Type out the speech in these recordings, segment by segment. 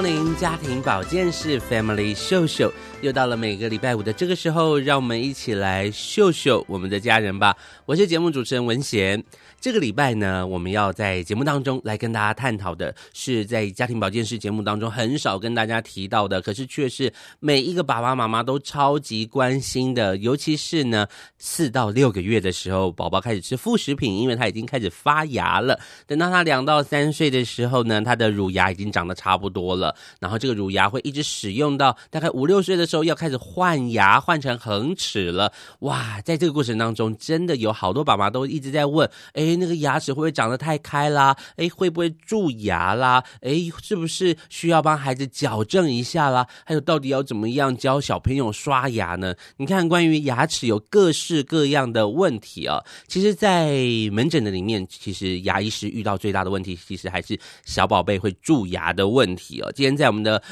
光临家庭保健室 Family 秀秀，又到了每个礼拜五的这个时候，让我们一起来秀秀我们的家人吧。我是节目主持人文贤。这个礼拜呢，我们要在节目当中来跟大家探讨的是，在家庭保健室节目当中很少跟大家提到的，可是却是每一个爸爸妈妈都超级关心的，尤其是呢，四到六个月的时候，宝宝开始吃副食品，因为他已经开始发芽了。等到他两到三岁的时候呢，他的乳牙已经长得差不多了，然后这个乳牙会一直使用到大概五六岁的时候，要开始换牙，换成恒齿了。哇，在这个过程当中，真的有好多爸妈都一直在问，哎。那个牙齿会不会长得太开啦？哎，会不会蛀牙啦？哎，是不是需要帮孩子矫正一下啦？还有，到底要怎么样教小朋友刷牙呢？你看，关于牙齿有各式各样的问题啊。其实，在门诊的里面，其实牙医师遇到最大的问题，其实还是小宝贝会蛀牙的问题哦。今天在我们的。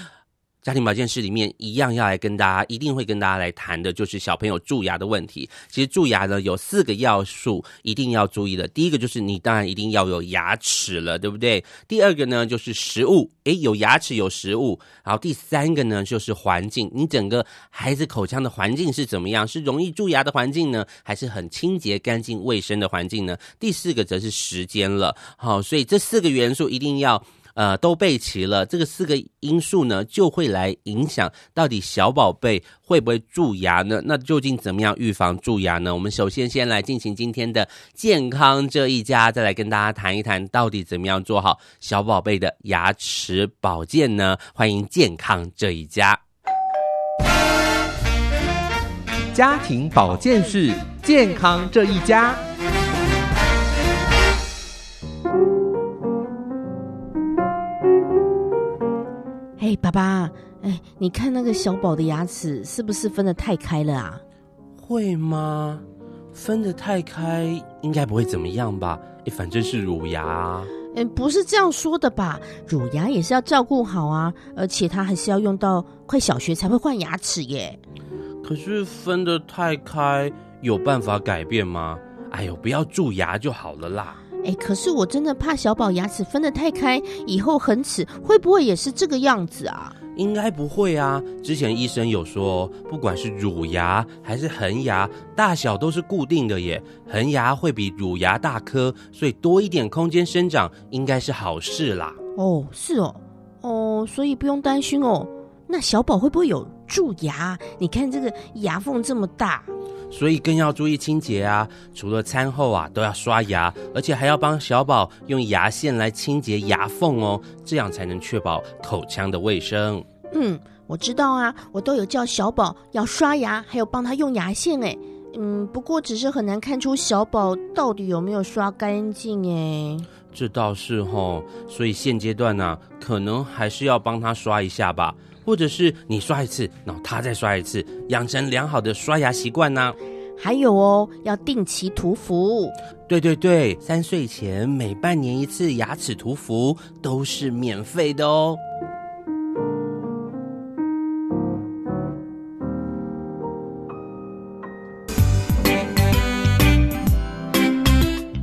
家庭保健室里面一样要来跟大家，一定会跟大家来谈的，就是小朋友蛀牙的问题。其实蛀牙呢，有四个要素一定要注意的。第一个就是你当然一定要有牙齿了，对不对？第二个呢就是食物，诶，有牙齿有食物。然后第三个呢就是环境，你整个孩子口腔的环境是怎么样？是容易蛀牙的环境呢，还是很清洁干净卫生的环境呢？第四个则是时间了。好，所以这四个元素一定要。呃，都备齐了，这个四个因素呢，就会来影响到底小宝贝会不会蛀牙呢？那究竟怎么样预防蛀牙呢？我们首先先来进行今天的健康这一家，再来跟大家谈一谈到底怎么样做好小宝贝的牙齿保健呢？欢迎健康这一家，家庭保健室健康这一家。哎，爸爸，哎，你看那个小宝的牙齿是不是分的太开了啊？会吗？分的太开应该不会怎么样吧？哎，反正是乳牙啊。哎，不是这样说的吧？乳牙也是要照顾好啊，而且他还是要用到快小学才会换牙齿耶。可是分的太开有办法改变吗？哎呦，不要蛀牙就好了啦。哎，可是我真的怕小宝牙齿分得太开，以后恒齿会不会也是这个样子啊？应该不会啊。之前医生有说，不管是乳牙还是恒牙，大小都是固定的耶。恒牙会比乳牙大颗，所以多一点空间生长应该是好事啦。哦，是哦，哦，所以不用担心哦。那小宝会不会有蛀牙？你看这个牙缝这么大。所以更要注意清洁啊！除了餐后啊都要刷牙，而且还要帮小宝用牙线来清洁牙缝哦，这样才能确保口腔的卫生。嗯，我知道啊，我都有叫小宝要刷牙，还有帮他用牙线诶。嗯，不过只是很难看出小宝到底有没有刷干净诶。这倒是齁，所以现阶段呢、啊，可能还是要帮他刷一下吧。或者是你刷一次，然后他再刷一次，养成良好的刷牙习惯呢。还有哦，要定期涂氟。对对对，三岁前每半年一次牙齿涂氟都是免费的哦。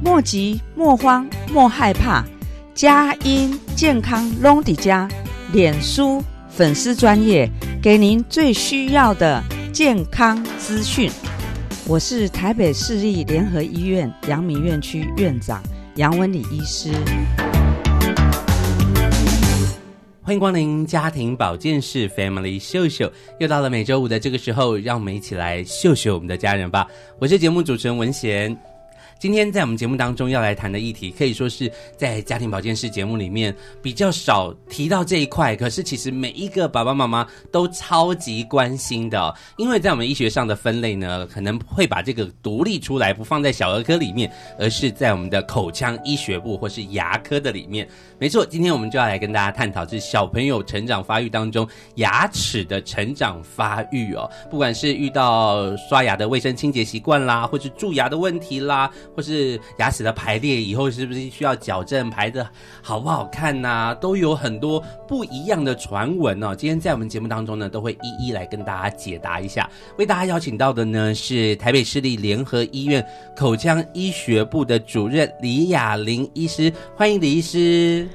莫急莫慌莫害怕，佳音健康隆迪家脸书。粉丝专业给您最需要的健康资讯。我是台北市立联合医院阳明院区院长杨文礼医师。欢迎光临家庭保健室 Family 秀秀，又到了每周五的这个时候，让我们一起来秀秀我们的家人吧。我是节目主持人文贤。今天在我们节目当中要来谈的议题，可以说是在家庭保健室节目里面比较少提到这一块，可是其实每一个爸爸妈妈都超级关心的。因为在我们医学上的分类呢，可能会把这个独立出来，不放在小儿科里面，而是在我们的口腔医学部或是牙科的里面。没错，今天我们就要来跟大家探讨，是小朋友成长发育当中牙齿的成长发育哦。不管是遇到刷牙的卫生清洁习惯啦，或是蛀牙的问题啦。或是牙齿的排列以后是不是需要矫正，排得好不好看呐、都有很多不一样的传闻哦。今天在我们节目当中呢，都会一一来跟大家解答一下。为大家邀请到的呢是台北市立联合医院口腔医学部的主任李雅玲医师，欢迎李医师。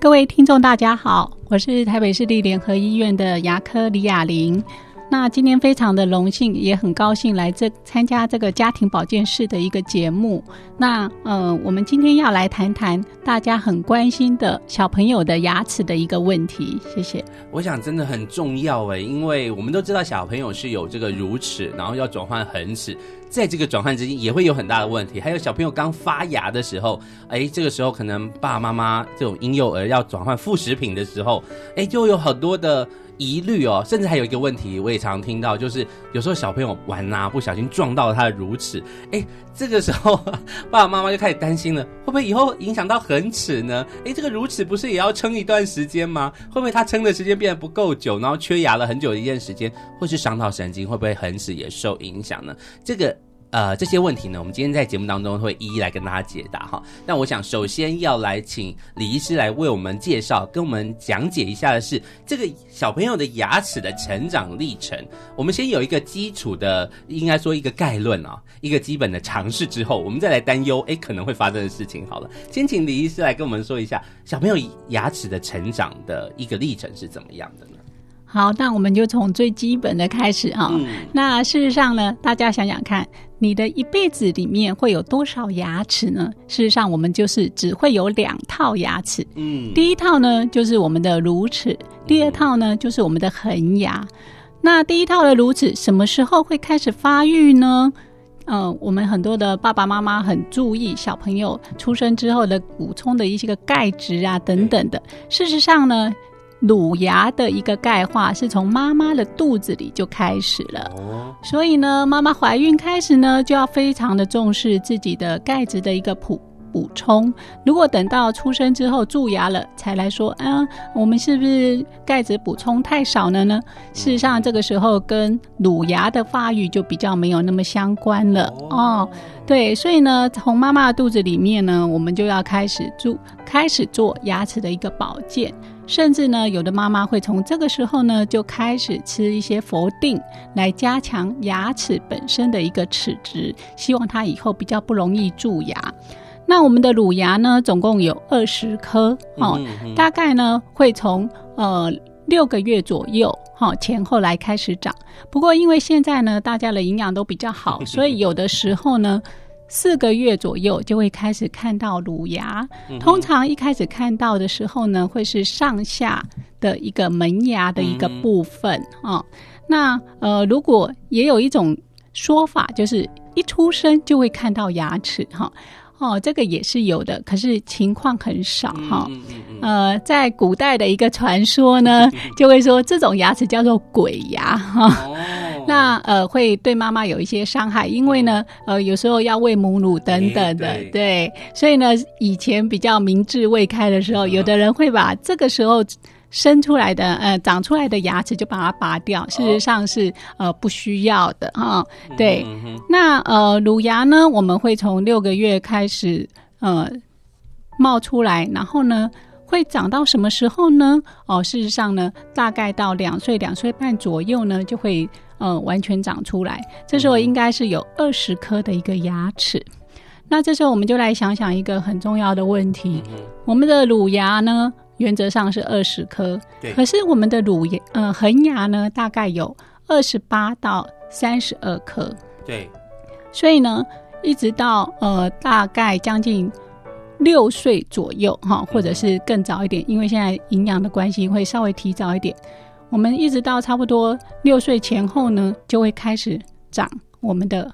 各位听众大家好，我是台北市立联合医院的牙科李雅玲。那今天非常的荣幸，也很高兴来这参加这个家庭保健室的一个节目。那呃，我们今天要来谈谈大家很关心的小朋友的牙齿的一个问题。谢谢。我想真的很重要诶，因为我们都知道小朋友是有这个乳齿，然后要转换恒齿，在这个转换之间也会有很大的问题。还有小朋友刚发芽的时候，哎，这个时候可能爸爸妈妈这种婴幼儿要转换副食品的时候，哎，就有很多的。疑虑哦，甚至还有一个问题，我也常听到，就是有时候小朋友玩呐、啊，不小心撞到了他的乳齿，哎，这个时候爸爸妈妈就开始担心了，会不会以后影响到恒齿呢？哎，这个乳齿不是也要撑一段时间吗？会不会他撑的时间变得不够久，然后缺牙了很久的一段时间，会是伤到神经，会不会恒齿也受影响呢？这个。呃，这些问题呢，我们今天在节目当中会一一来跟大家解答哈。那我想首先要来请李医师来为我们介绍，跟我们讲解一下的是这个小朋友的牙齿的成长历程。我们先有一个基础的，应该说一个概论啊，一个基本的尝试之后，我们再来担忧，哎，可能会发生的事情。好了，先请李医师来跟我们说一下小朋友牙齿的成长的一个历程是怎么样的呢？好，那我们就从最基本的开始哈。嗯。那事实上呢，大家想想看。你的一辈子里面会有多少牙齿呢？事实上，我们就是只会有两套牙齿。嗯，第一套呢就是我们的乳齿，第二套呢就是我们的恒牙。那第一套的乳齿什么时候会开始发育呢？嗯、呃，我们很多的爸爸妈妈很注意小朋友出生之后的补充的一些个钙质啊等等的。事实上呢。乳牙的一个钙化是从妈妈的肚子里就开始了，所以呢，妈妈怀孕开始呢，就要非常的重视自己的钙质的一个补补充。如果等到出生之后蛀牙了才来说，嗯，我们是不是钙质补充太少了呢？事实上，这个时候跟乳牙的发育就比较没有那么相关了哦。对，所以呢，从妈妈的肚子里面呢，我们就要开始做开始做牙齿的一个保健。甚至呢，有的妈妈会从这个时候呢就开始吃一些氟定，来加强牙齿本身的一个齿质，希望它以后比较不容易蛀牙。那我们的乳牙呢，总共有二十颗，哦，嗯嗯，大概呢会从呃六个月左右，哈，前后来开始长。不过因为现在呢，大家的营养都比较好，所以有的时候呢。四个月左右就会开始看到乳牙，通常一开始看到的时候呢，会是上下的一个门牙的一个部分啊、哦。那呃，如果也有一种说法，就是一出生就会看到牙齿哈。哦，这个也是有的，可是情况很少哈、哦。呃，在古代的一个传说呢，就会说这种牙齿叫做鬼牙哈。哦那呃会对妈妈有一些伤害，因为呢呃有时候要喂母乳等等的，对，对，所以呢以前比较明智未开的时候，有的人会把这个时候生出来的呃长出来的牙齿就把它拔掉，事实上是呃不需要的哈。对，那呃乳牙呢，我们会从六个月开始呃冒出来，然后呢。会长到什么时候呢？哦，事实上呢，大概到两岁、两岁半左右呢，就会呃完全长出来。这时候应该是有二十颗的一个牙齿。那这时候我们就来想想一个很重要的问题：我们的乳牙呢，原则上是二十颗，可是我们的乳牙呃恒牙呢，大概有二十八到三十二颗。对，所以呢，一直到呃大概将近。六岁左右哈，或者是更早一点，因为现在营养的关系会稍微提早一点。我们一直到差不多六岁前后呢，就会开始长我们的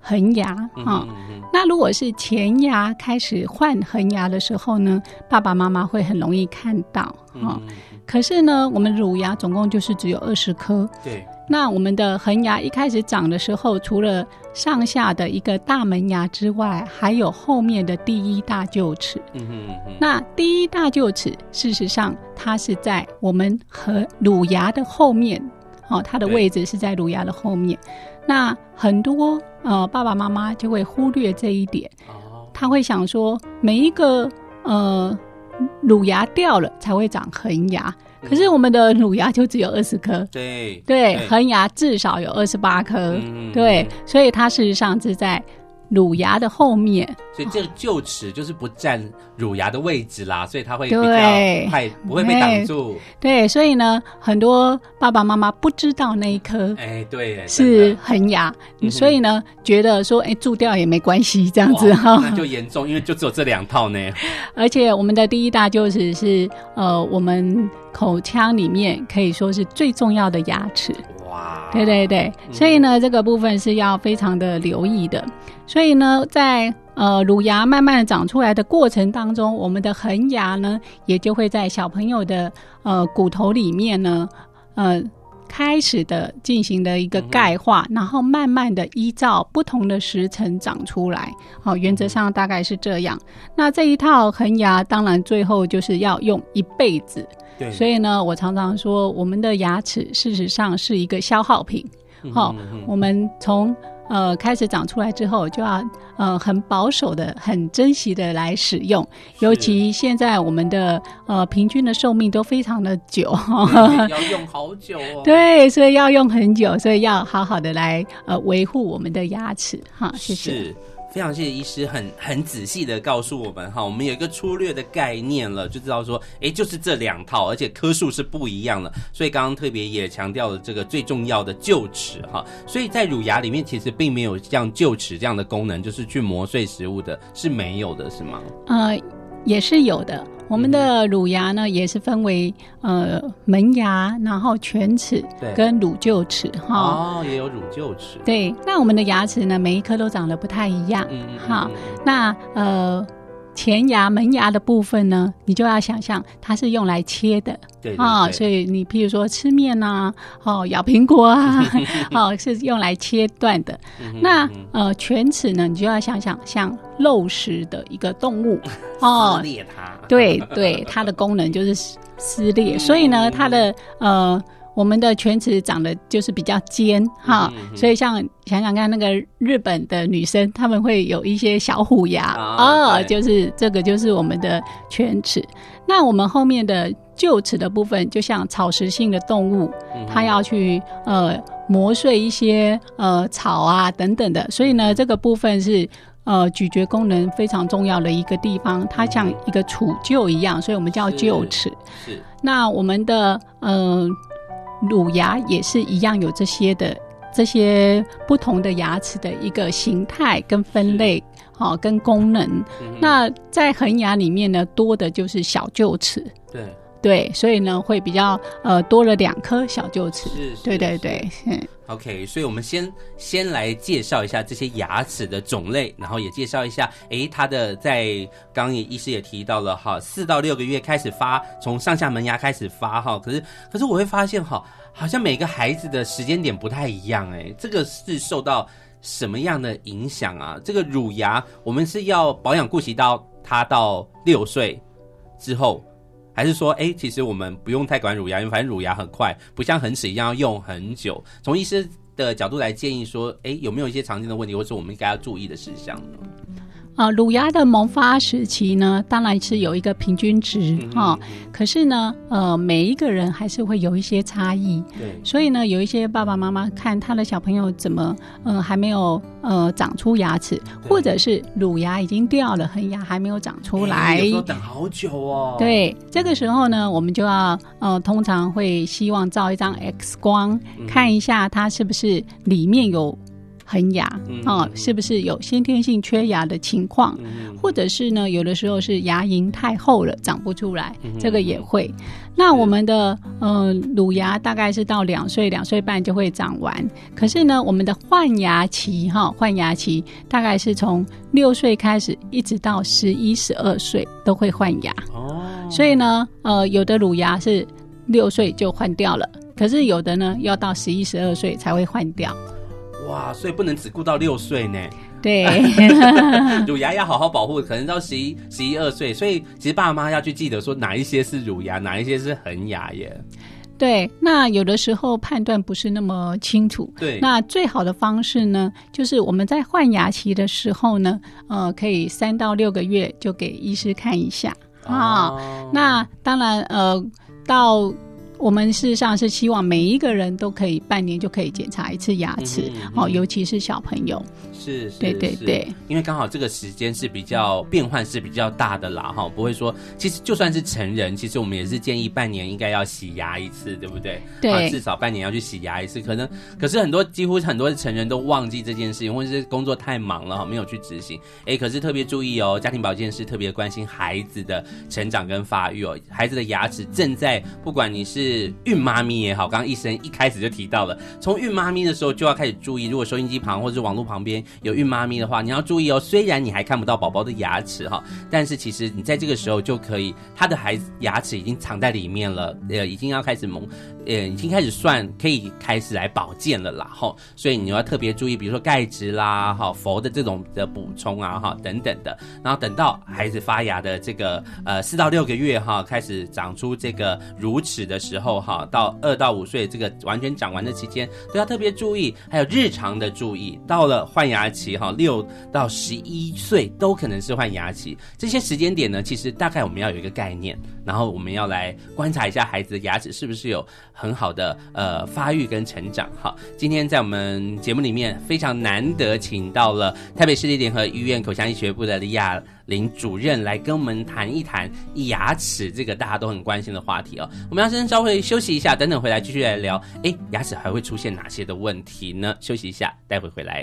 恒牙哈。那如果是前牙开始换恒牙的时候呢，爸爸妈妈会很容易看到哈。可是呢，我们乳牙总共就是只有二十颗。对。那我们的恒牙一开始长的时候，除了上下的一个大门牙之外，还有后面的第一大臼齿。嗯哼嗯哼。那第一大臼齿，事实上它是在我们和乳牙的后面，哦，它的位置是在乳牙的后面。那很多呃爸爸妈妈就会忽略这一点，他会想说，每一个呃乳牙掉了才会长恒牙。可是我们的乳牙就只有二十颗，对对，恒牙至少有二十八颗，对，所以它事实上是在乳牙的后面，所以这个臼齿就是不占乳牙的位置啦，所以它会比较快，不会被挡住。对，所以呢，很多爸爸妈妈不知道那一颗，哎，对，是恒牙，所以呢，觉得说，哎，蛀掉也没关系，这样子哈，那就严重，因为就只有这两套呢。而且我们的第一大臼齿是呃，我们口腔里面可以说是最重要的牙齿。哇，对对对，所以呢，这个部分是要非常的留意的。所以呢，在呃乳牙慢慢长出来的过程当中，我们的恒牙呢，也就会在小朋友的呃骨头里面呢，呃开始的进行的一个钙化，然后慢慢的依照不同的时辰长出来。好，原则上大概是这样。那这一套恒牙，当然最后就是要用一辈子。对。所以呢，我常常说，我们的牙齿事实上是一个消耗品。好，我们从呃，开始长出来之后，就要呃很保守的、很珍惜的来使用。尤其现在我们的呃平均的寿命都非常的久，要用好久哦。对，所以要用很久，所以要好好的来呃维护我们的牙齿哈。谢谢。非常谢谢医师很很仔细的告诉我们哈，我们有一个粗略的概念了，就知道说，哎，就是这两套，而且颗数是不一样的。所以刚刚特别也强调了这个最重要的臼齿哈，所以在乳牙里面其实并没有像臼齿这样的功能，就是去磨碎食物的，是没有的，是吗？呃，也是有的。我们的乳牙呢，也是分为呃门牙，然后犬齿跟乳臼齿哈。哦，也有乳臼齿。对，那我们的牙齿呢，每一颗都长得不太一样。嗯嗯。好，那呃。前牙门牙的部分呢，你就要想象它是用来切的，对啊、哦，所以你譬如说吃面呐、啊，哦，咬苹果啊，哦，是用来切断的。那呃，犬齿呢，你就要想想像肉食的一个动物，哦，撕裂它，对对，它的功能就是撕裂，所以呢，它的呃。我们的犬齿长得就是比较尖哈，嗯、所以像想想看，那个日本的女生，她们会有一些小虎牙哦，哦就是这个就是我们的犬齿。那我们后面的臼齿的部分，就像草食性的动物，嗯、它要去呃磨碎一些呃草啊等等的，所以呢，这个部分是呃咀嚼功能非常重要的一个地方，它像一个杵臼一样，所以我们叫臼齿。是。那我们的嗯。呃乳牙也是一样，有这些的这些不同的牙齿的一个形态跟分类，好、哦、跟功能。嗯、那在恒牙里面呢，多的就是小臼齿。对对，所以呢会比较呃多了两颗小臼齿。是，是，对对对。嗯。OK，所以我们先先来介绍一下这些牙齿的种类，然后也介绍一下，诶，它的在刚刚也医师也提到了哈，四到六个月开始发，从上下门牙开始发哈，可是可是我会发现哈，好像每个孩子的时间点不太一样诶，这个是受到什么样的影响啊？这个乳牙我们是要保养顾及到他到六岁之后，还是说，哎，其实我们不用太管乳牙，因为反正乳牙很快，不像恒齿一样要用很久。从医师的角度来建议说，哎，有没有一些常见的问题，或是我们应该要注意的事项呢？啊，乳牙的萌发时期呢，当然是有一个平均值哈、嗯嗯。可是呢，呃，每一个人还是会有一些差异。对。所以呢，有一些爸爸妈妈看他的小朋友怎么，呃，还没有呃长出牙齿，或者是乳牙已经掉了，恒牙还没有长出来。有时候等好久哦。对，这个时候呢，我们就要呃，通常会希望照一张 X 光，嗯、看一下它是不是里面有。恒牙，嗯。哦，是不是有先天性缺牙的情况，嗯。或者是呢，有的时候是牙龈太厚了，长不出来，嗯这个也会。那我们的呃乳牙大概是到两岁、两岁半就会长完，可是呢，我们的换牙期哈，换牙期大概是从六岁开始，一直到十一、十二岁都会换牙。哦，所以呢，呃，有的乳牙是六岁就换掉了，可是有的呢要到十一、十二岁才会换掉。哇，所以不能只顾到六岁呢。对，乳牙要好好保护，可能到十一、十一二岁，所以其实爸妈要去记得说哪一些是乳牙，哪一些是恒牙耶。对，那有的时候判断不是那么清楚。对，那最好的方式呢，就是我们在换牙期的时候呢，呃，可以三到六个月就给医师看一下啊。哦，那当然，呃，到。我们事实上是希望每一个人都可以半年就可以检查一次牙齿，嗯嗯嗯哦，尤其是小朋友。是，是对对对，因为刚好这个时间是比较变换是比较大的啦，哈，不会说，其实就算是成人，其实我们也是建议半年应该要洗牙一次，对不对？对，啊，至少半年要去洗牙一次。可能，可是很多几乎很多成人都忘记这件事情，或者是工作太忙了哈，没有去执行。哎，可是特别注意哦，家庭保健师特别关心孩子的成长跟发育哦，孩子的牙齿正在，不管你是是孕妈咪也好，刚刚医生一开始就提到了，从孕妈咪的时候就要开始注意，如果收音机旁或者网络旁边有孕妈咪的话，你要注意哦。虽然你还看不到宝宝的牙齿哈，但是其实你在这个时候就可以，他的孩子牙齿已经藏在里面了，呃，已经要开始萌，呃，已经开始算可以开始来保健了啦哈。所以你要特别注意，比如说钙质啦、哈氟的这种的补充啊哈等等的。然后等到孩子发芽的这个呃四到六个月哈，开始长出这个乳齿的时候后哈，到二到五岁这个完全长完的期间都要特别注意，还有日常的注意。到了换牙期哈，六到十一岁都可能是换牙期。这些时间点呢，其实大概我们要有一个概念，然后我们要来观察一下孩子的牙齿是不是有很好的呃发育跟成长。好，今天在我们节目里面非常难得请到了台北市立联合医院口腔医学部的李亚玲主任来跟我们谈一谈牙齿这个大家都很关心的话题哦。我们要先稍微休息一下，等等回来继续来聊。哎，牙齿还会出现哪些的问题呢？休息一下，待会回来。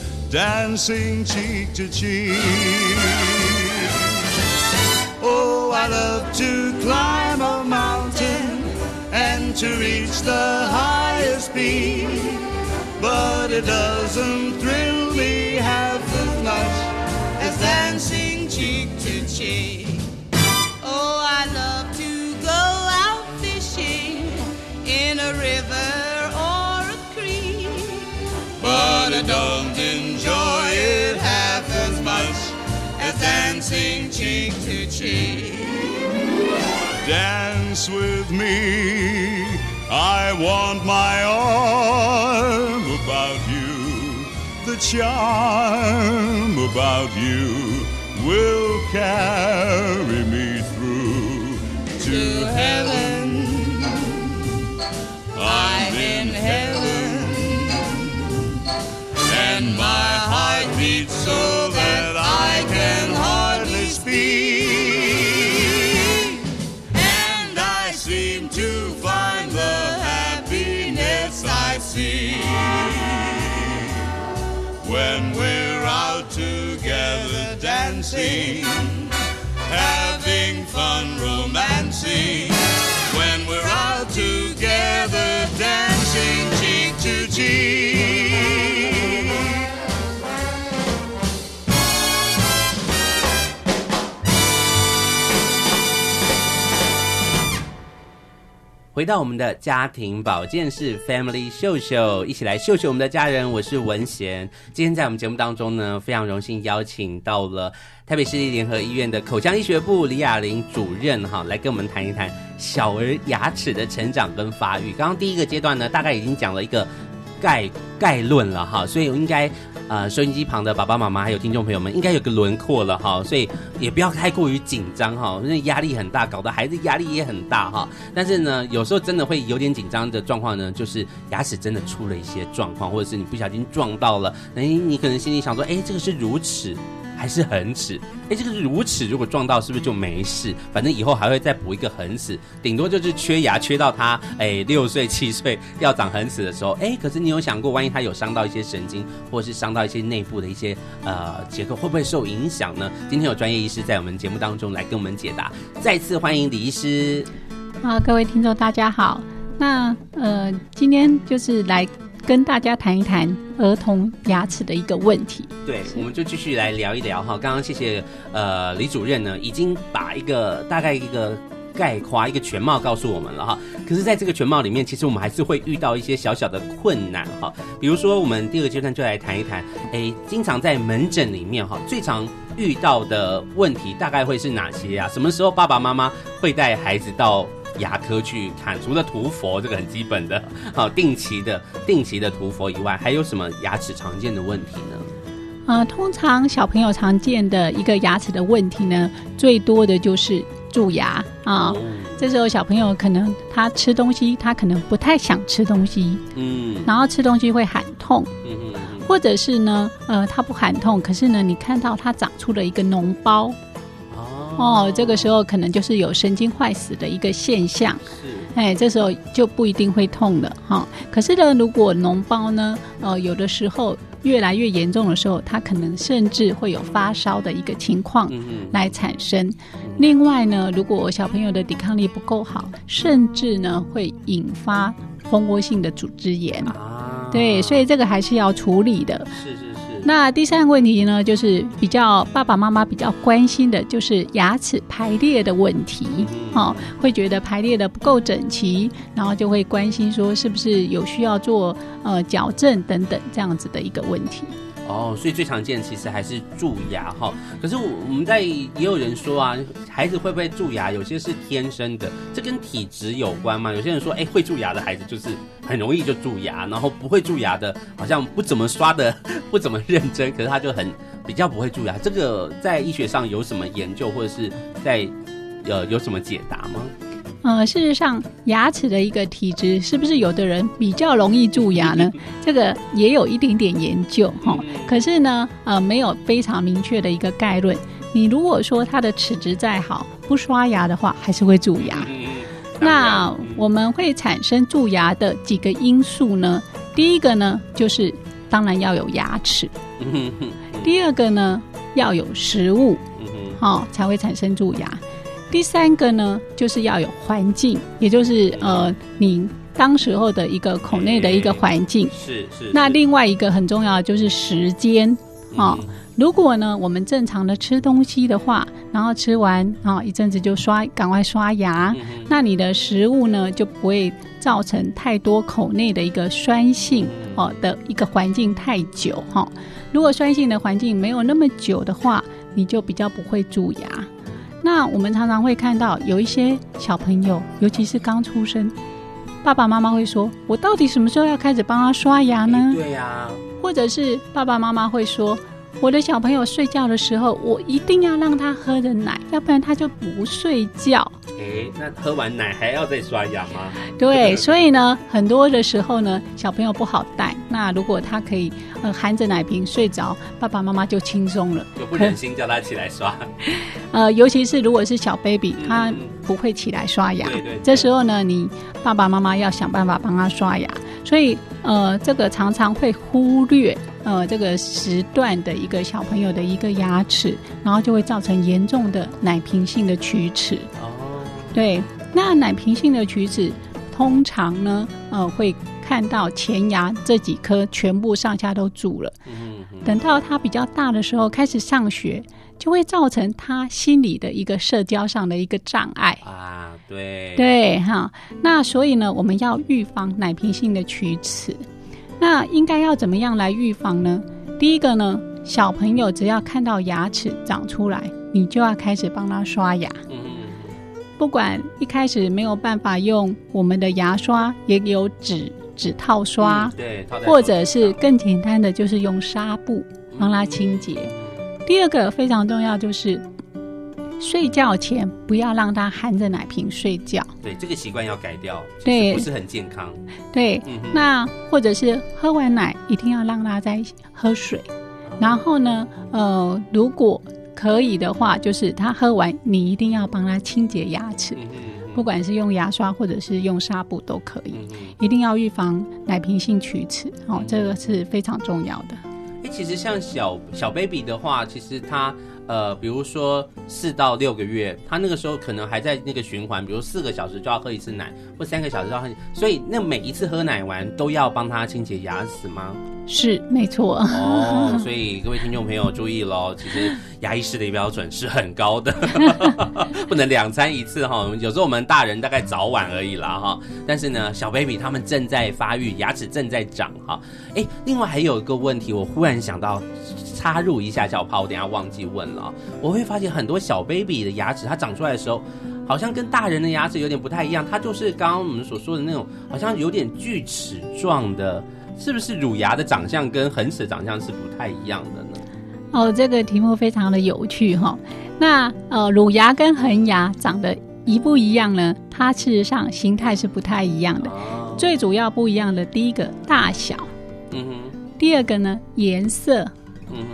dancing cheek to cheek. Oh, I love to climb a mountain and to reach the highest peak, but it doesn't thrill me half as much as dancing cheek to cheek. Dancing cheek to cheek. Dance with me, I want my arm about you. The charm about you will carry me through to heaven. havingfun romancing when we're together dancing 回到我们的家庭保健室 family 秀秀一起来秀秀我们的家人我是文贤今天在我们节目当中呢非常荣幸邀请到了台北市立联合医院的口腔医学部李雅玲主任哈，来跟我们谈一谈小儿牙齿的成长跟发育。刚刚第一个阶段呢，大概已经讲了一个概概论了哈，所以应该。呃，收音机旁的爸爸妈妈还有听众朋友们，应该有个轮廓了哈，所以也不要太过于紧张哈，因为压力很大，搞得孩子压力也很大哈。但是呢，有时候真的会有点紧张的状况呢，就是牙齿真的出了一些状况，或者是你不小心撞到了，哎，你可能心里想说，哎，这个是乳齿。还是恒齿，哎，这个乳齿如果撞到，是不是就没事？反正以后还会再补一个恒齿，顶多就是缺牙，缺到他哎六岁七岁要长恒齿的时候，哎，可是你有想过，万一他有伤到一些神经，或是伤到一些内部的一些呃结构，会不会受影响呢？今天有专业医师在我们节目当中来跟我们解答，再次欢迎李医师。啊，各位听众大家好，那呃，今天就是来。跟大家谈一谈儿童牙齿的一个问题。对，我们就继续来聊一聊哈。刚刚谢谢呃李主任呢，已经把一个大概一个概括一个全貌告诉我们了哈。可是，在这个全貌里面，其实我们还是会遇到一些小小的困难哈。比如说，我们第二个阶段就来谈一谈，哎，经常在门诊里面哈，最常遇到的问题大概会是哪些呀？什么时候爸爸妈妈会带孩子到？牙科去看，除了涂佛这个很基本的，好 定期的定期的涂佛以外，还有什么牙齿常见的问题呢？呃，通常小朋友常见的一个牙齿的问题呢，最多的就是蛀牙啊。哦、这时候小朋友可能他吃东西，他可能不太想吃东西，嗯，然后吃东西会喊痛，嗯嗯，或者是呢，呃，他不喊痛，可是呢，你看到他长出了一个脓包。哦，这个时候可能就是有神经坏死的一个现象，是，哎，这时候就不一定会痛了哈、哦。可是呢，如果脓包呢，呃，有的时候越来越严重的时候，它可能甚至会有发烧的一个情况来产生。嗯嗯，另外呢，如果小朋友的抵抗力不够好，甚至呢会引发蜂窝性的组织炎。啊，对，所以这个还是要处理的。是是。那第三个问题呢，就是比较爸爸妈妈比较关心的，就是牙齿排列的问题，哦，会觉得排列的不够整齐，然后就会关心说是不是有需要做呃矫正等等这样子的一个问题。哦，所以最常见其实还是蛀牙哈。可是我们在也有人说啊，孩子会不会蛀牙？有些是天生的，这跟体质有关吗？有些人说，哎，会蛀牙的孩子就是很容易就蛀牙，然后不会蛀牙的，好像不怎么刷的，不怎么认真，可是他就很比较不会蛀牙。这个在医学上有什么研究，或者是在呃有什么解答吗？呃，事实上，牙齿的一个体质是不是有的人比较容易蛀牙呢？这个也有一点点研究哈。可是呢，呃，没有非常明确的一个概论。你如果说他的齿质再好，不刷牙的话，还是会蛀牙。那我们会产生蛀牙的几个因素呢？第一个呢，就是当然要有牙齿。第二个呢，要有食物，好，才会产生蛀牙。第三个呢，就是要有环境，也就是呃，你当时候的一个口内的一个环境。是是。那另外一个很重要的就是时间啊。如果呢，我们正常的吃东西的话，然后吃完啊一阵子就刷，赶快刷牙，那你的食物呢就不会造成太多口内的一个酸性哦的一个环境太久哈。如果酸性的环境没有那么久的话，你就比较不会蛀牙。那我们常常会看到有一些小朋友，尤其是刚出生，爸爸妈妈会说：“我到底什么时候要开始帮他刷牙呢？”对呀，或者是爸爸妈妈会说。我的小朋友睡觉的时候，我一定要让他喝的奶，要不然他就不睡觉。哎，那喝完奶还要再刷牙吗？对，所以呢，很多的时候呢，小朋友不好带。那如果他可以呃含着奶瓶睡着，爸爸妈妈就轻松了，就不忍心叫他起来刷。呃，尤其是如果是小 baby，他不会起来刷牙。对对。这时候呢，你爸爸妈妈要想办法帮他刷牙。所以呃，这个常常会忽略。呃，这个时段的一个小朋友的一个牙齿，然后就会造成严重的奶瓶性的龋齿。哦，对，那奶瓶性的龋齿通常呢，呃，会看到前牙这几颗全部上下都蛀了。嗯等到他比较大的时候，开始上学，就会造成他心理的一个社交上的一个障碍。啊，对对哈，那所以呢，我们要预防奶瓶性的龋齿。那应该要怎么样来预防呢？第一个呢，小朋友只要看到牙齿长出来，你就要开始帮他刷牙。嗯哼不管一开始没有办法用我们的牙刷，也有纸纸套刷，嗯对，或者是更简单的，就是用纱布帮他清洁。第二个非常重要，就是睡觉前不要让他含着奶瓶睡觉。对这个习惯要改掉，对不是很健康。对，嗯那或者是喝完奶一定要让他再喝水。然后呢，呃，如果可以的话，就是他喝完，你一定要帮他清洁牙齿，不管是用牙刷或者是用纱布都可以。一定要预防奶瓶性龋齿，哦，这个是非常重要的。哎，其实像小小 baby 的话，其实他呃，比如说四到六个月，他那个时候可能还在那个循环，比如四个小时就要喝一次奶，或三个小时就要喝，所以那每一次喝奶完都要帮他清洁牙齿吗？是，没错。哦，所以各位听众朋友注意喽，其实牙医师的标准是很高的，不能两餐一次哈。有时候我们大人大概早晚而已啦哈，但是呢，小 baby 他们正在发育，牙齿正在长哈。哎，另外还有一个问题，我忽然想到插入一下，小怕我等下忘记问了。我会发现很多小 baby 的牙齿，它长出来的时候，好像跟大人的牙齿有点不太一样，它就是刚刚我们所说的那种，好像有点锯齿状的。是不是乳牙的长相跟恒齿的长相是不太一样的呢？哦，这个题目非常的有趣哈、哦。那呃，乳牙跟恒牙长得一不一样呢？它事实上形态是不太一样的。哦、最主要不一样的，第一个大小，嗯哼，第二个呢颜色，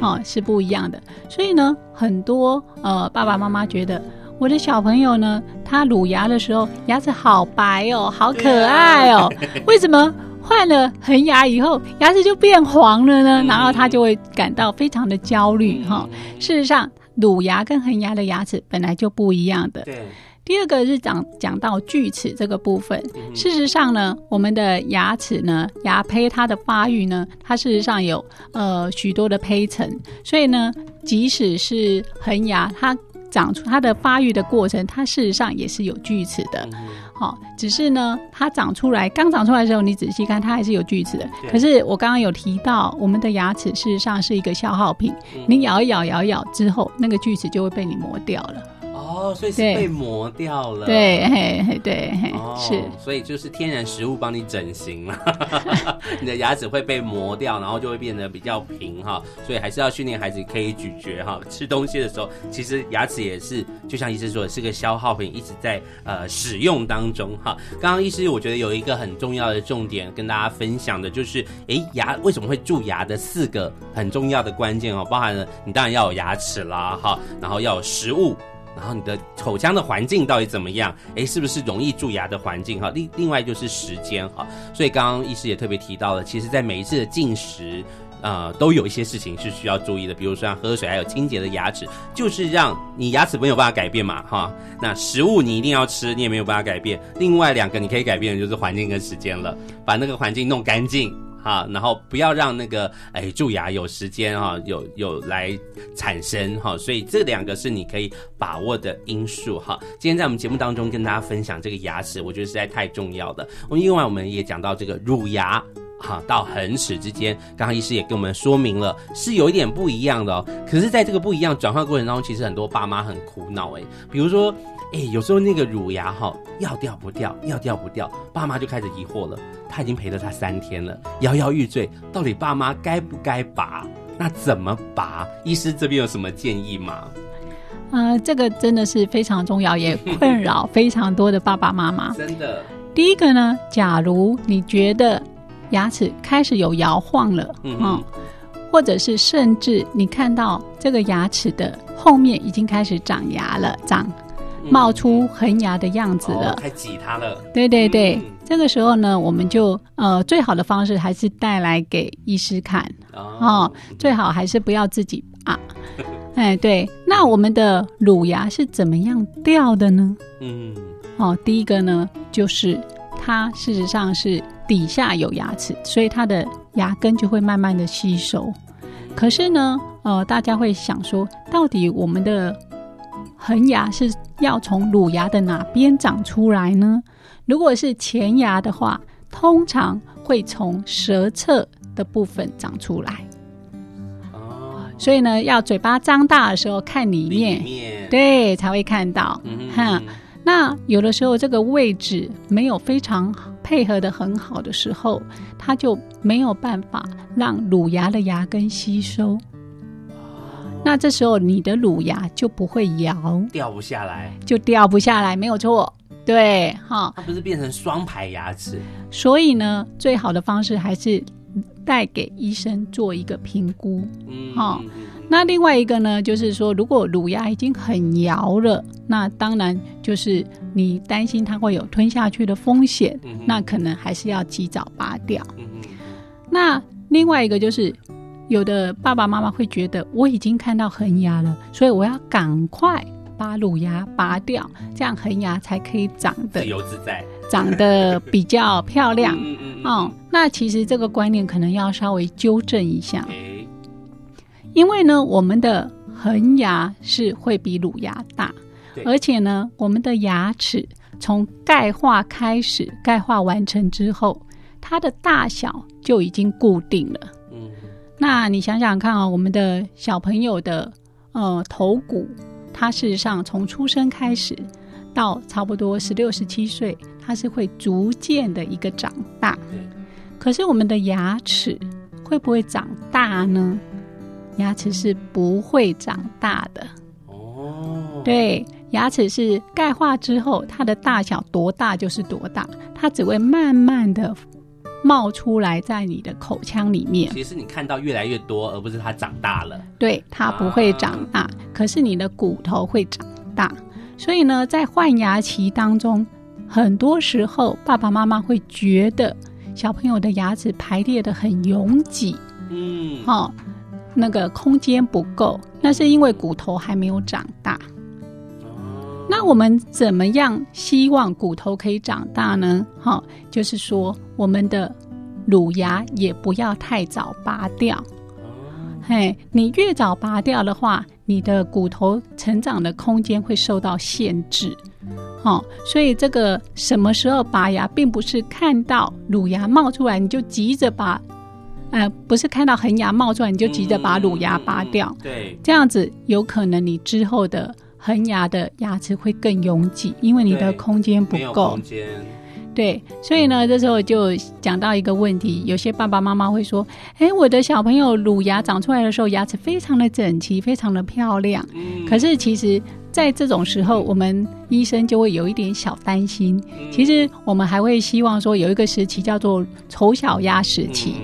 哦是不一样的。所以呢，很多呃爸爸妈妈觉得我的小朋友呢，他乳牙的时候牙齿好白哦，好可爱哦，为什么？换了恒牙以后，牙齿就变黄了呢，然后他就会感到非常的焦虑哈。事实上，乳牙跟恒牙的牙齿本来就不一样的。对。第二个是讲讲到锯齿这个部分，事实上呢，我们的牙齿呢，牙胚它的发育呢，它事实上有呃许多的胚层，所以呢，即使是恒牙，它长出它的发育的过程，它事实上也是有锯齿的。好、哦，只是呢，它长出来刚长出来的时候，你仔细看，它还是有锯齿的。可是我刚刚有提到，我们的牙齿事实上是一个消耗品，嗯、你咬一咬，咬一咬之后，那个锯齿就会被你磨掉了。哦，所以是被磨掉了。对，嘿，嘿，对，嘿，哦、是。所以就是天然食物帮你整形了，你的牙齿会被磨掉，然后就会变得比较平哈。所以还是要训练孩子可以咀嚼哈，吃东西的时候，其实牙齿也是，就像医生说的，是个消耗品，一直在呃使用当中哈。刚刚医师我觉得有一个很重要的重点跟大家分享的，就是哎牙为什么会蛀牙的四个很重要的关键哦，包含了你当然要有牙齿啦哈，然后要有食物。然后你的口腔的环境到底怎么样？诶，是不是容易蛀牙的环境？哈，另另外就是时间哈。所以刚刚医师也特别提到了，其实在每一次的进食，呃，都有一些事情是需要注意的，比如说喝水，还有清洁的牙齿，就是让你牙齿没有办法改变嘛，哈。那食物你一定要吃，你也没有办法改变。另外两个你可以改变的就是环境跟时间了，把那个环境弄干净。啊，然后不要让那个哎蛀牙有时间哈，有有来产生哈，所以这两个是你可以把握的因素哈。今天在我们节目当中跟大家分享这个牙齿，我觉得实在太重要了。我们另外我们也讲到这个乳牙哈到恒齿之间，刚刚医师也跟我们说明了是有一点不一样的哦。可是，在这个不一样转换过程当中，其实很多爸妈很苦恼哎，比如说。哎，有时候那个乳牙哈，要掉不掉，要掉不掉，爸妈就开始疑惑了。他已经陪了他三天了，摇摇欲坠，到底爸妈该不该拔？那怎么拔？医师这边有什么建议吗？呃，这个真的是非常重要，也困扰非常多的爸爸妈妈。真的。第一个呢，假如你觉得牙齿开始有摇晃了，嗯，嗯，或者是甚至你看到这个牙齿的后面已经开始长牙了，长。冒出恒牙的样子了，太挤它了。对对对，嗯、这个时候呢，我们就呃，最好的方式还是带来给医师看哦，哦，最好还是不要自己啊。哎，对，那我们的乳牙是怎么样掉的呢？嗯，哦，第一个呢，就是它事实上是底下有牙齿，所以它的牙根就会慢慢的吸收。可是呢，呃，大家会想说，到底我们的恒牙是要从乳牙的哪边长出来呢？如果是前牙的话，通常会从舌侧的部分长出来。哦，所以呢，要嘴巴张大的时候看里面，里面对，才会看到。嗯哼，那有的时候这个位置没有非常配合的很好的时候，它就没有办法让乳牙的牙根吸收。那这时候你的乳牙就不会摇，掉不下来，就掉不下来，没有错。对，哈，它不是变成双排牙齿。所以呢，最好的方式还是带给医生做一个评估。嗯，好。那另外一个呢，就是说，如果乳牙已经很摇了，那当然就是你担心它会有吞下去的风险，嗯、那可能还是要及早拔掉。嗯、那另外一个就是。有的爸爸妈妈会觉得我已经看到恒牙了，所以我要赶快把乳牙拔掉，这样恒牙才可以长得自由自在，长得比较漂亮。嗯嗯嗯。哦，那其实这个观念可能要稍微纠正一下，因为呢，我们的恒牙是会比乳牙大，而且呢，我们的牙齿从钙化开始，钙化完成之后，它的大小就已经固定了。那你想想看啊、哦，我们的小朋友的呃头骨，它事实上从出生开始到差不多十六、十七岁，它是会逐渐的一个长大。可是我们的牙齿会不会长大呢？牙齿是不会长大的。哦，对，牙齿是钙化之后，它的大小多大就是多大，它只会慢慢的。冒出来在你的口腔里面，其实你看到越来越多，而不是它长大了。对，它不会长大，啊、可是你的骨头会长大。所以呢，在换牙期当中，很多时候爸爸妈妈会觉得小朋友的牙齿排列的很拥挤，嗯，好、哦，那个空间不够，那是因为骨头还没有长大。那我们怎么样希望骨头可以长大呢？哈，就是说我们的乳牙也不要太早拔掉。嘿，你越早拔掉的话，你的骨头成长的空间会受到限制。好，所以这个什么时候拔牙，并不是看到乳牙冒出来你就急着把，呃，不是看到恒牙冒出来你就急着把乳牙拔掉。对，这样子有可能你之后的。恒牙的牙齿会更拥挤，因为你的空间不够。对，所以呢，这时候就讲到一个问题，有些爸爸妈妈会说：“哎，我的小朋友乳牙长出来的时候，牙齿非常的整齐，非常的漂亮。嗯”可是其实，在这种时候，我们医生就会有一点小担心。其实，我们还会希望说，有一个时期叫做丑小鸭时期。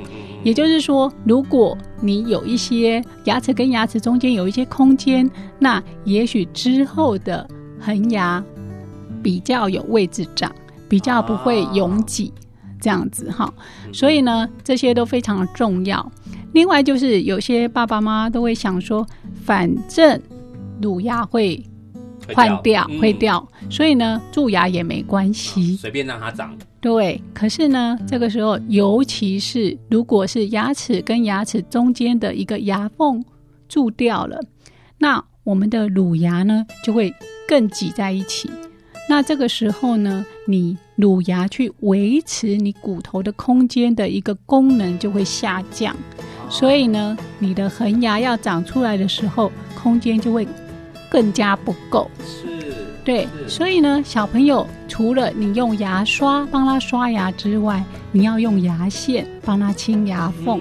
也就是说，如果你有一些牙齿跟牙齿中间有一些空间，那也许之后的恒牙比较有位置长，比较不会拥挤，这样子哈。所以呢，这些都非常的重要。另外就是有些爸爸妈妈都会想说，反正乳牙会换掉，会掉，所以呢，蛀牙也没关系，随便让它长。对，可是呢，这个时候，尤其是如果是牙齿跟牙齿中间的一个牙缝蛀掉了，那我们的乳牙呢就会更挤在一起。那这个时候呢，你乳牙去维持你骨头的空间的一个功能就会下降，所以呢，你的恒牙要长出来的时候，空间就会更加不够。是对，所以呢，小朋友除了你用牙刷帮他刷牙之外，你要用牙线帮他清牙缝，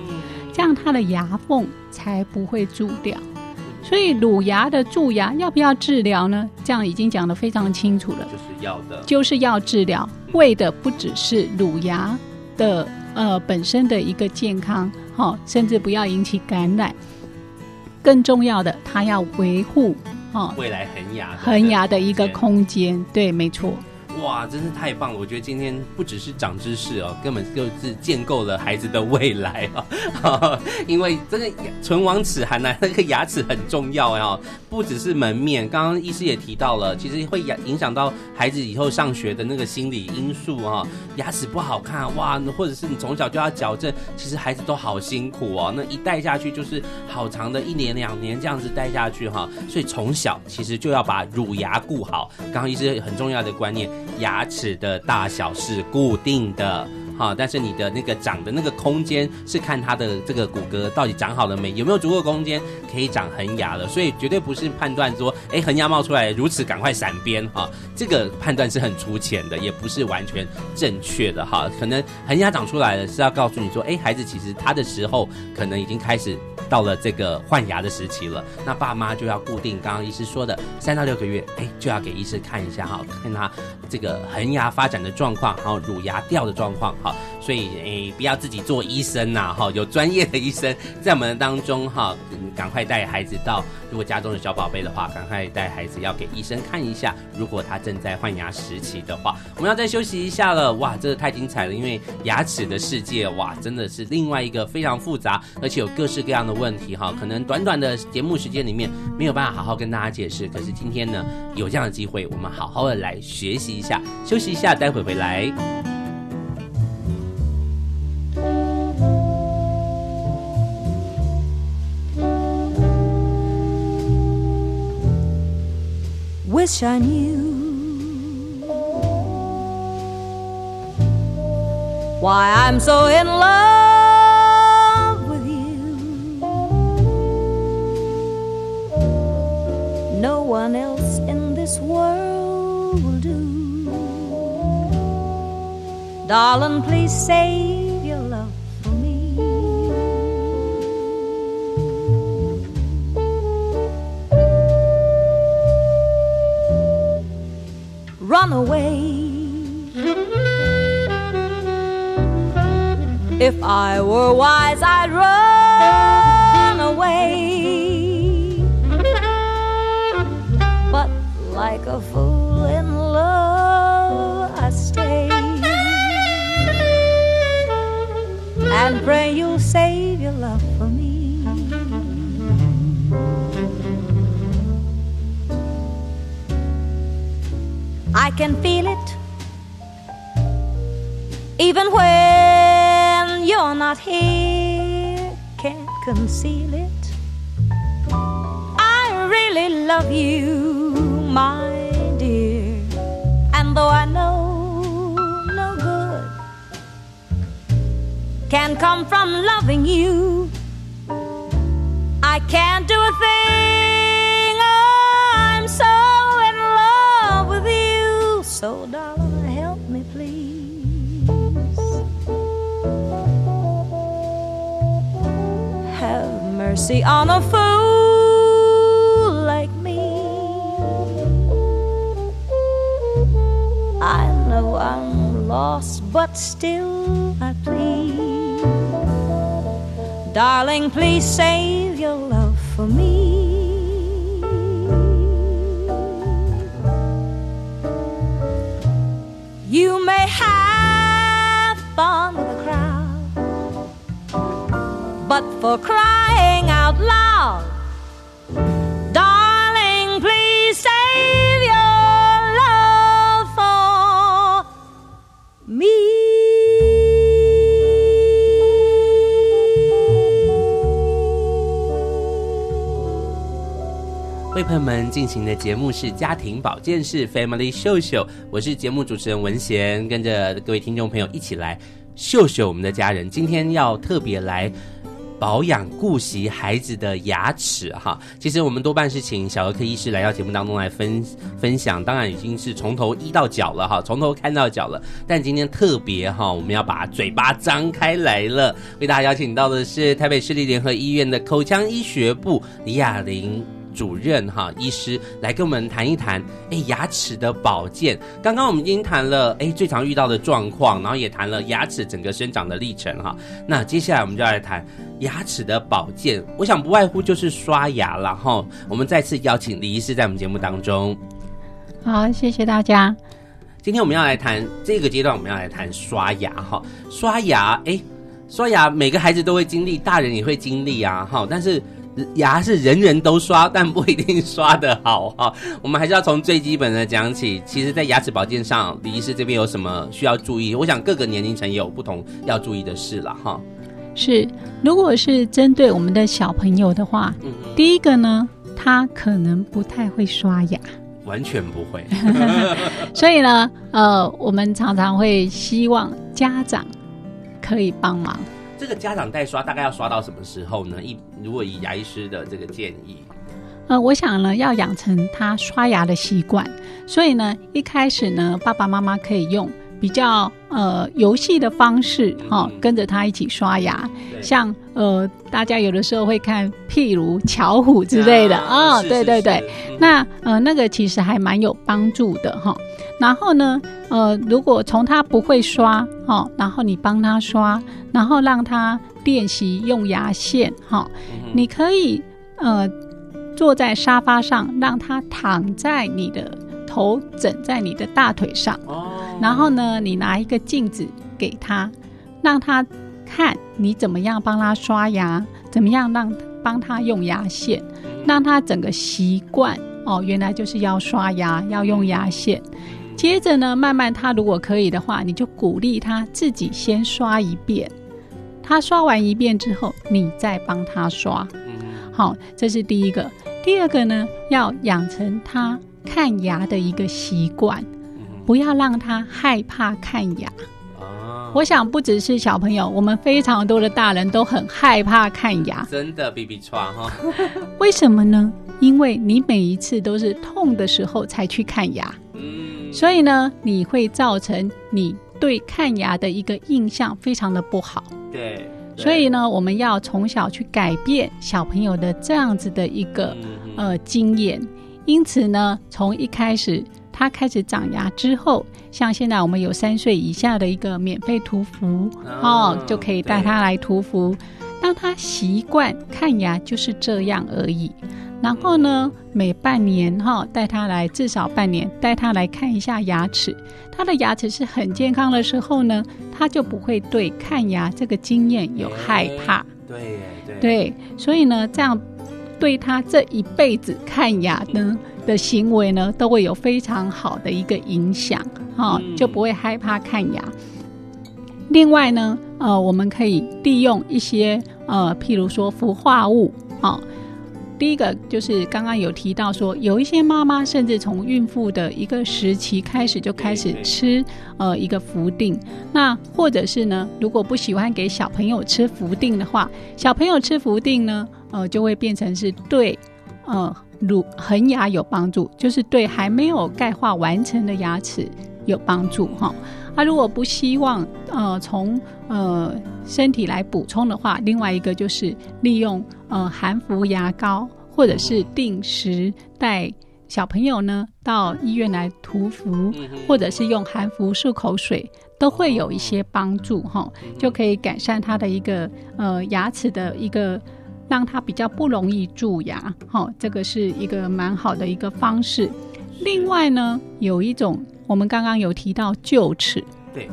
这样他的牙缝才不会蛀掉。所以乳牙的蛀牙要不要治疗呢？这样已经讲得非常清楚了，就是要的，就是要治疗，为的不只是乳牙的呃本身的一个健康，好、哦，甚至不要引起感染，更重要的，它要维护。哦，未来恒牙恒牙的一个空间，对，没错。哇，真是太棒了！我觉得今天不只是长知识哦，根本就是建构了孩子的未来啊！因为这个唇亡齿寒呢，那个牙齿很重要哦，不只是门面。刚刚医师也提到了，其实会影影响到孩子以后上学的那个心理因素啊。牙齿不好看哇，或者是你从小就要矫正，其实孩子都好辛苦哦。那一戴下去就是好长的一年两年这样子戴下去哈，所以从小其实就要把乳牙顾好。刚刚医师很重要的观念，牙齿的大小是固定的。啊，但是你的那个长的那个空间是看它的这个骨骼到底长好了没，有没有足够空间可以长恒牙了，所以绝对不是判断说，哎，恒牙冒出来，如此赶快闪边哈，这个判断是很粗浅的，也不是完全正确的哈，可能恒牙长出来了是要告诉你说，哎，孩子其实他的时候可能已经开始到了这个换牙的时期了，那爸妈就要固定刚刚医师说的三到六个月，哎，就要给医师看一下哈，看他这个恒牙发展的状况，还有乳牙掉的状况哈。所以诶，不要自己做医生呐，哈，有专业的医生在我们当中哈，赶快带孩子到，如果家中的小宝贝的话，赶快带孩子要给医生看一下，如果他正在换牙时期的话，我们要再休息一下了，哇，这个太精彩了，因为牙齿的世界哇，真的是另外一个非常复杂，而且有各式各样的问题哈，可能短短的节目时间里面没有办法好好跟大家解释，可是今天呢，有这样的机会，我们好好的来学习一下，休息一下，待会回来。Wish I knew why I'm so in love with you. No one else in this world will do. Darling, please save Run away. If I were wise, I'd run away. But like a fool in love, I stay and pray you'll save can feel it even when you're not here, can't conceal it. I really love you, my dear, and though I know no good can come from loving you, I can't do a thing. Mercy on a fool like me. I know I'm lost, but still I plead. Darling, please save your love for me. You may have fun with the crowd, but for crying Love, darling, please save your love for me. 为朋友们进行的节目是家庭保健室 Family 秀秀，我是节目主持人文贤，跟着各位听众朋友一起来秀秀我们的家人。今天要特别来保养顾惜孩子的牙齿哈。其实我们多半是请小儿科医师来到节目当中来分分享，当然已经是从头医到脚了哈，从头看到脚了。但今天特别哈，我们要把嘴巴张开来了，为大家邀请到的是台北市立联合医院的口腔医学部李雅玲。主任哈医师来跟我们谈一谈，哎，牙齿的保健。刚刚我们已经谈了，哎，最常遇到的状况，然后也谈了牙齿整个生长的历程哈。那接下来我们就来谈牙齿的保健。我想不外乎就是刷牙了哈。我们再次邀请李医师在我们节目当中。好，谢谢大家。今天我们要来谈这个阶段，我们要来谈刷牙哈。刷牙，哎，刷牙每个孩子都会经历，大人也会经历啊哈。但是牙是人人都刷，但不一定刷得好哈。我们还是要从最基本的讲起。其实，在牙齿保健上，李医师这边有什么需要注意？我想各个年龄层也有不同要注意的事了哈。是，如果是针对我们的小朋友的话，嗯嗯第一个呢，他可能不太会刷牙。完全不会，所以呢，呃，我们常常会希望家长可以帮忙。这个家长代刷大概要刷到什么时候呢？一如果以牙医师的这个建议，呃，我想呢，要养成他刷牙的习惯。所以呢，一开始呢，爸爸妈妈可以用。比较呃游戏的方式哈、哦，跟着他一起刷牙，像呃大家有的时候会看，譬如巧虎之类的啊、哦，对对对，那呃那个其实还蛮有帮助的哈、哦。然后呢，呃如果从他不会刷哈、哦，然后你帮他刷，然后让他练习用牙线哈、哦，你可以呃坐在沙发上，让他躺在你的头枕在你的大腿上。然后呢，你拿一个镜子给他，让他看你怎么样帮他刷牙，怎么样让帮他用牙线，让他整个习惯哦，原来就是要刷牙，要用牙线。接着呢，慢慢他如果可以的话，你就鼓励他自己先刷一遍。他刷完一遍之后，你再帮他刷。好，这是第一个。第二个呢，要养成他看牙的一个习惯。不要让他害怕看牙。我想不只是小朋友，我们非常多的大人都很害怕看牙。真的，B B 刷哈。为什么呢？因为你每一次都是痛的时候才去看牙，嗯，所以呢，你会造成你对看牙的一个印象非常的不好。对。所以呢，我们要从小去改变小朋友的这样子的一个呃经验。因此呢，从一开始。他开始长牙之后，像现在我们有三岁以下的一个免费涂氟哦，就可以带他来涂氟，让他习惯看牙就是这样而已。然后呢，每半年哈带他来，至少半年带他来看一下牙齿。他的牙齿是很健康的时候呢，他就不会对看牙这个经验有害怕。对对对，所以呢，这样对他这一辈子看牙呢。的行为呢，都会有非常好的一个影响，哈、哦，就不会害怕看牙。另外呢，呃，我们可以利用一些呃，譬如说氟化物，哈、哦。第一个就是刚刚有提到说，有一些妈妈甚至从孕妇的一个时期开始就开始吃呃一个氟定，那或者是呢，如果不喜欢给小朋友吃氟定的话，小朋友吃氟定呢，呃，就会变成是对，呃。乳恒牙有帮助，就是对还没有钙化完成的牙齿有帮助哈。啊，如果不希望呃从呃身体来补充的话，另外一个就是利用呃含氟牙膏，或者是定时带小朋友呢到医院来涂氟，或者是用含氟漱口水，都会有一些帮助哈，就可以改善他的一个呃牙齿的一个。让它比较不容易蛀牙，好，这个是一个蛮好的一个方式。另外呢，有一种我们刚刚有提到臼齿，对，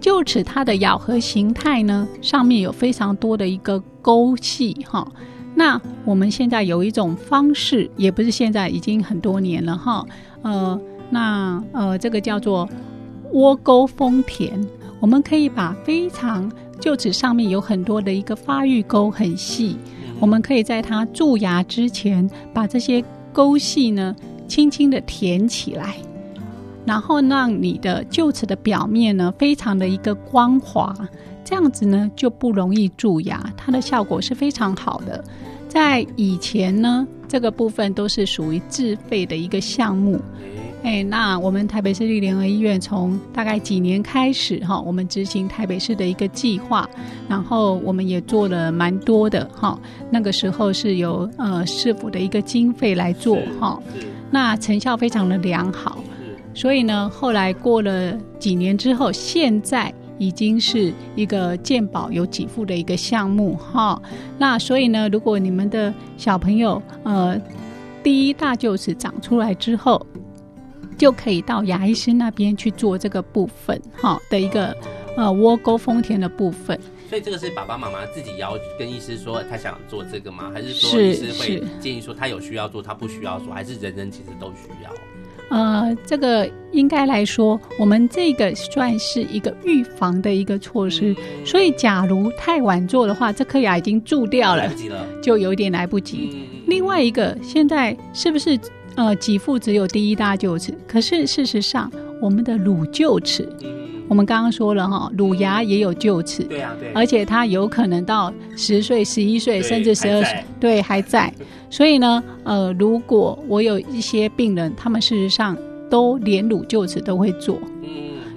臼齿它的咬合形态呢，上面有非常多的一个沟隙，哈。那我们现在有一种方式，也不是现在，已经很多年了，哈。呃，那呃，这个叫做窝沟封填，我们可以把非常臼齿上面有很多的一个发育沟很细，我们可以在它蛀牙之前，把这些沟隙呢轻轻的填起来，然后让你的臼齿的表面呢非常的一个光滑，这样子呢就不容易蛀牙，它的效果是非常好的。在以前呢，这个部分都是属于自费的一个项目。哎，那我们台北市立联合医院从大概几年开始哈，我们执行台北市的一个计划，然后我们也做了蛮多的哈。那个时候是由呃市府的一个经费来做哈，那成效非常的良好。所以呢，后来过了几年之后，现在已经是一个健保有给付的一个项目哈。那所以呢，如果你们的小朋友呃第一大臼齿长出来之后，就可以到牙医师那边去做这个部分，哈的一个呃窝沟丰田的部分。所以这个是爸爸妈妈自己要跟医师说他想做这个吗？还是说医师会建议说他有需要做，他不需要做，还是人人其实都需要？呃，这个应该来说，我们这个算是一个预防的一个措施。所以，假如太晚做的话，这颗牙已经蛀掉了，就有点来不及。另外一个，现在是不是呃，给付只有第一大臼齿？可是事实上，我们的乳臼齿。我们刚刚说了哈，乳牙也有臼齿，对啊，对，而且它有可能到十岁、十一岁，甚至十二岁，对，还在。所以呢，呃，如果我有一些病人，他们事实上都连乳臼齿都会做，嗯，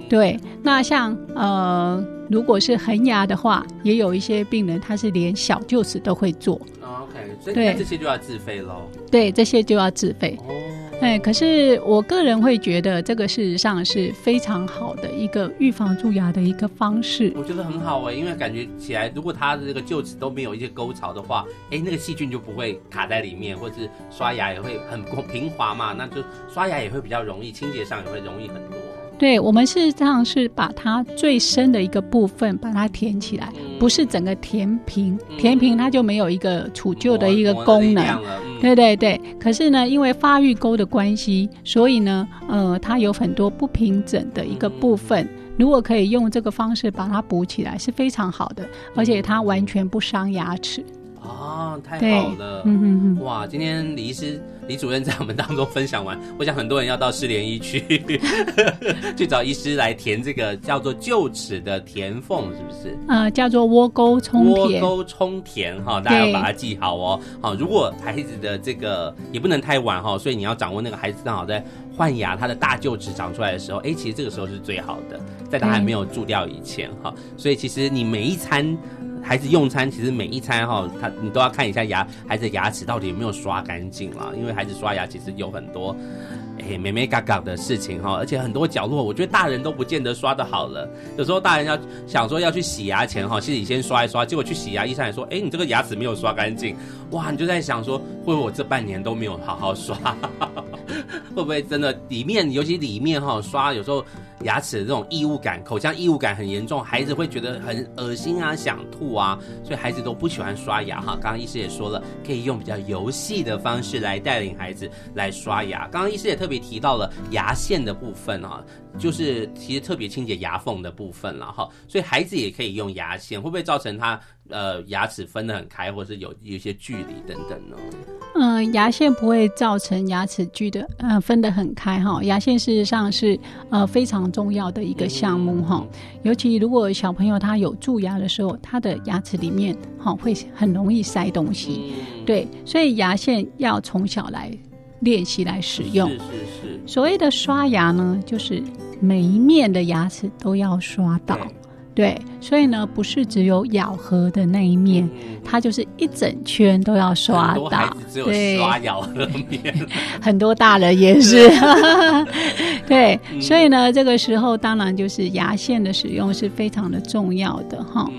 对。那像呃，如果是恒牙的话，也有一些病人他是连小臼齿都会做。OK，所以这些就要自费喽。对，这些就要自费。哦哎，可是我个人会觉得这个事实上是非常好的一个预防蛀牙的一个方式。我觉得很好哎，因为感觉起来，如果它的这个臼齿都没有一些沟槽的话，哎，那个细菌就不会卡在里面，或者是刷牙也会很平滑嘛，那就刷牙也会比较容易，清洁上也会容易很多。对，我们事实上是把它最深的一个部分把它填起来，嗯、不是整个填平，嗯、填平它就没有一个除旧的一个功能。嗯、对对对。可是呢，因为发育沟的关系，所以呢，呃，它有很多不平整的一个部分。嗯、如果可以用这个方式把它补起来，是非常好的，而且它完全不伤牙齿。哦，太好了！嗯嗯嗯。哇，今天李医师。李主任在我们当中分享完，我想很多人要到士联医去 去找医师来填这个叫做臼齿的填缝，是不是？呃，叫做窝沟充填。窝沟充填哈，大家要把它记好哦。好，如果孩子的这个也不能太晚哈，所以你要掌握那个孩子刚好在换牙，他的大臼齿长出来的时候，哎，其实这个时候是最好的，在他还没有蛀掉以前哈。所以其实你每一餐。孩子用餐其实每一餐哈，他你都要看一下牙孩子的牙齿到底有没有刷干净啦，因为孩子刷牙其实有很多，哎，眉眉嘎嘎的事情哈，而且很多角落，我觉得大人都不见得刷得好了。有时候大人要想说要去洗牙前哈，其实你先刷一刷，结果去洗牙医生还说，哎，你这个牙齿没有刷干净，哇，你就在想说，会不会我这半年都没有好好刷，会不会真的里面，尤其里面哈刷有时候。牙齿的这种异物感，口腔异物感很严重，孩子会觉得很恶心啊，想吐啊，所以孩子都不喜欢刷牙哈。刚刚医师也说了，可以用比较游戏的方式来带领孩子来刷牙。刚刚医师也特别提到了牙线的部分啊，就是其实特别清洁牙缝的部分了哈，所以孩子也可以用牙线，会不会造成他呃牙齿分得很开，或是有有一些距离等等呢？嗯、呃，牙线不会造成牙齿距的呃分得很开哈。牙线事实上是呃非常重要的一个项目哈，尤其如果小朋友他有蛀牙的时候，他的牙齿里面哈会很容易塞东西，对，所以牙线要从小来练习来使用。是是是。所谓的刷牙呢，就是每一面的牙齿都要刷到。对，所以呢，不是只有咬合的那一面，嗯、它就是一整圈都要刷到。孩子只有刷咬合面，很多大人也是。对，嗯、所以呢，这个时候当然就是牙线的使用是非常的重要的哈。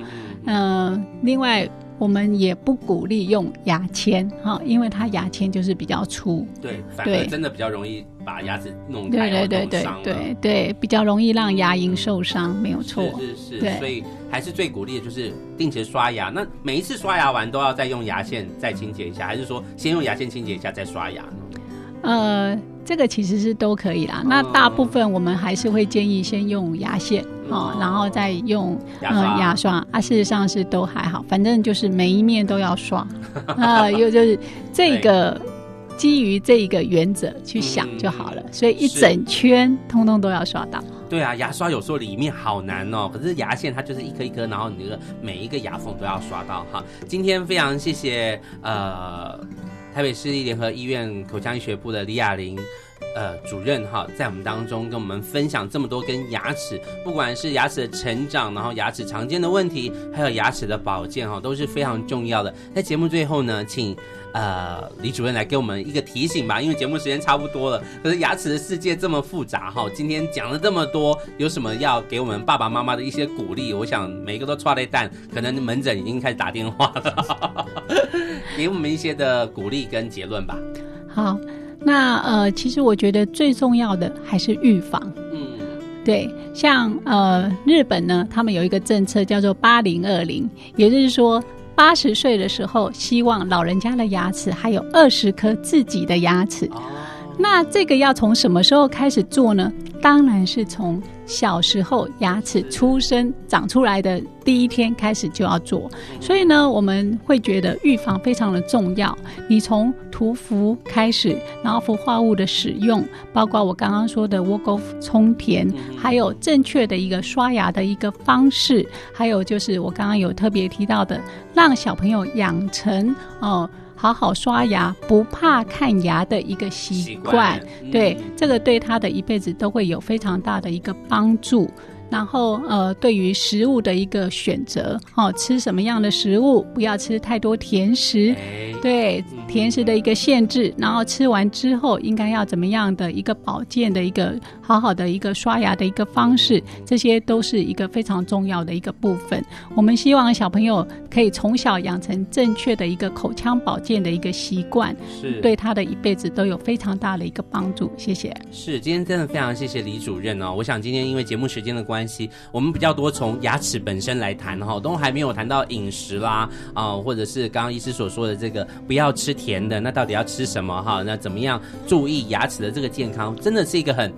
嗯、呃，另外。我们也不鼓励用牙签哈，因为它牙签就是比较粗，对，反而真的比较容易把牙齿弄开，对对对对对对，比较容易让牙龈受伤，没有错，是是是，所以还是最鼓励的就是定期刷牙。那每一次刷牙完都要再用牙线再清洁一下，还是说先用牙线清洁一下再刷牙呢？呃。这个其实是都可以啦。那大部分我们还是会建议先用牙线，哦，然后再用嗯牙刷啊。事实上是都还好，反正就是每一面都要刷 啊。又就是这个基于这一个原则去想就好了。所以一整圈通通都要刷到。对啊，牙刷有时候里面好难哦，可是牙线它就是一颗一颗，然后你那个每一个牙缝都要刷到哈。今天非常谢谢呃。台北市立联合医院口腔医学部的李雅玲，呃，主任哈，在我们当中跟我们分享这么多跟牙齿，不管是牙齿的成长，然后牙齿常见的问题，还有牙齿的保健哈，都是非常重要的。在节目最后呢，请呃李主任来给我们一个提醒吧，因为节目时间差不多了。可是牙齿的世界这么复杂哈，今天讲了这么多，有什么要给我们爸爸妈妈的一些鼓励？我想每一个都剉咧等，可能门诊已经开始打电话了。给我们一些的鼓励跟结论吧。好，那呃，其实我觉得最重要的还是预防。嗯，对，像呃日本呢，他们有一个政策叫做八零二零，也就是说八十岁的时候，希望老人家的牙齿还有二十颗自己的牙齿。哦，那这个要从什么时候开始做呢？当然是从小时候牙齿出生长出来的第一天开始就要做，所以呢，我们会觉得预防非常的重要。你从涂氟开始，然后氟化物的使用，包括我刚刚说的窝沟充填，还有正确的一个刷牙的一个方式，还有就是我刚刚有特别提到的，让小朋友养成哦。好好刷牙，不怕看牙的一个习惯，对，这个对他的一辈子都会有非常大的一个帮助。然后呃，对于食物的一个选择，哦，吃什么样的食物，不要吃太多甜食，对，甜食的一个限制。然后吃完之后，应该要怎么样的一个保健的一个好好的一个刷牙的一个方式，这些都是一个非常重要的一个部分。我们希望小朋友可以从小养成正确的一个口腔保健的一个习惯，是对他的一辈子都有非常大的一个帮助。谢谢。是，今天真的非常谢谢李主任哦。我想今天因为节目时间的关系。关系，我们比较多从牙齿本身来谈哈，都还没有谈到饮食啦啊，或者是刚刚医师所说的这个不要吃甜的，那到底要吃什么哈？那怎么样注意牙齿的这个健康？真的是一个很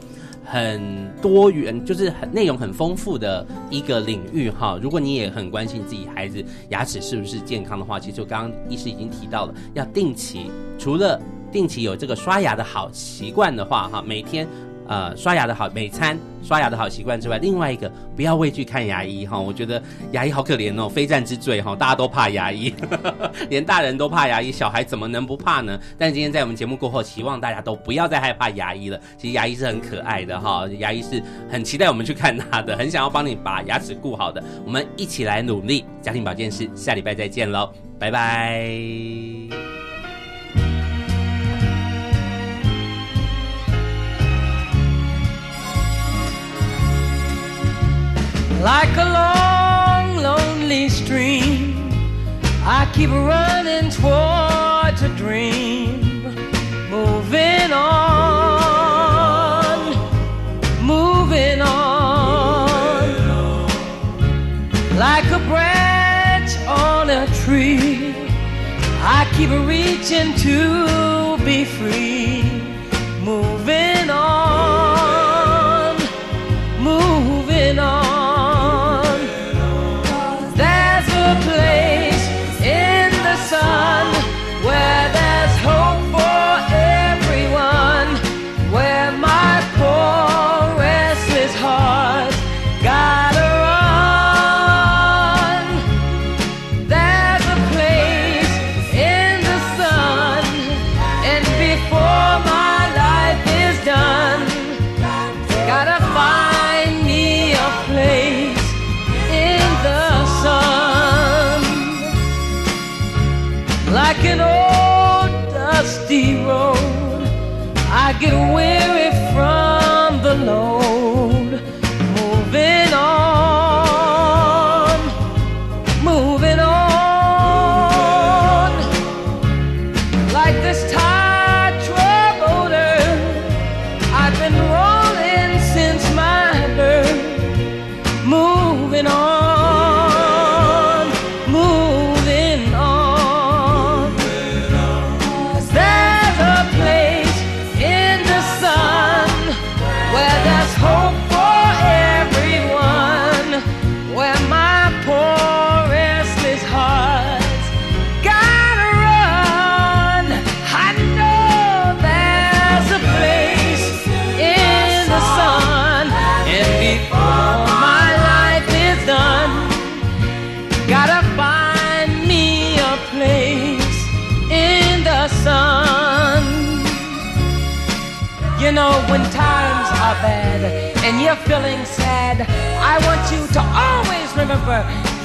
很多元，就是很内容很丰富的一个领域哈。如果你也很关心自己孩子牙齿是不是健康的话，其实我刚刚医师已经提到了，要定期，除了定期有这个刷牙的好习惯的话哈，每天。呃，刷牙的好，每餐刷牙的好习惯之外，另外一个不要畏惧看牙医哈。我觉得牙医好可怜哦，非战之罪哈，大家都怕牙医，连大人都怕牙医，小孩怎么能不怕呢？但今天在我们节目过后，希望大家都不要再害怕牙医了。其实牙医是很可爱的哈，牙医是很期待我们去看他的，很想要帮你把牙齿顾好的。我们一起来努力，家庭保健室，下礼拜再见喽，拜拜。Like a long, lonely stream, I keep running towards a dream, moving on, moving on. Like a branch on a tree, I keep reaching to be free, moving on,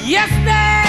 yesterday.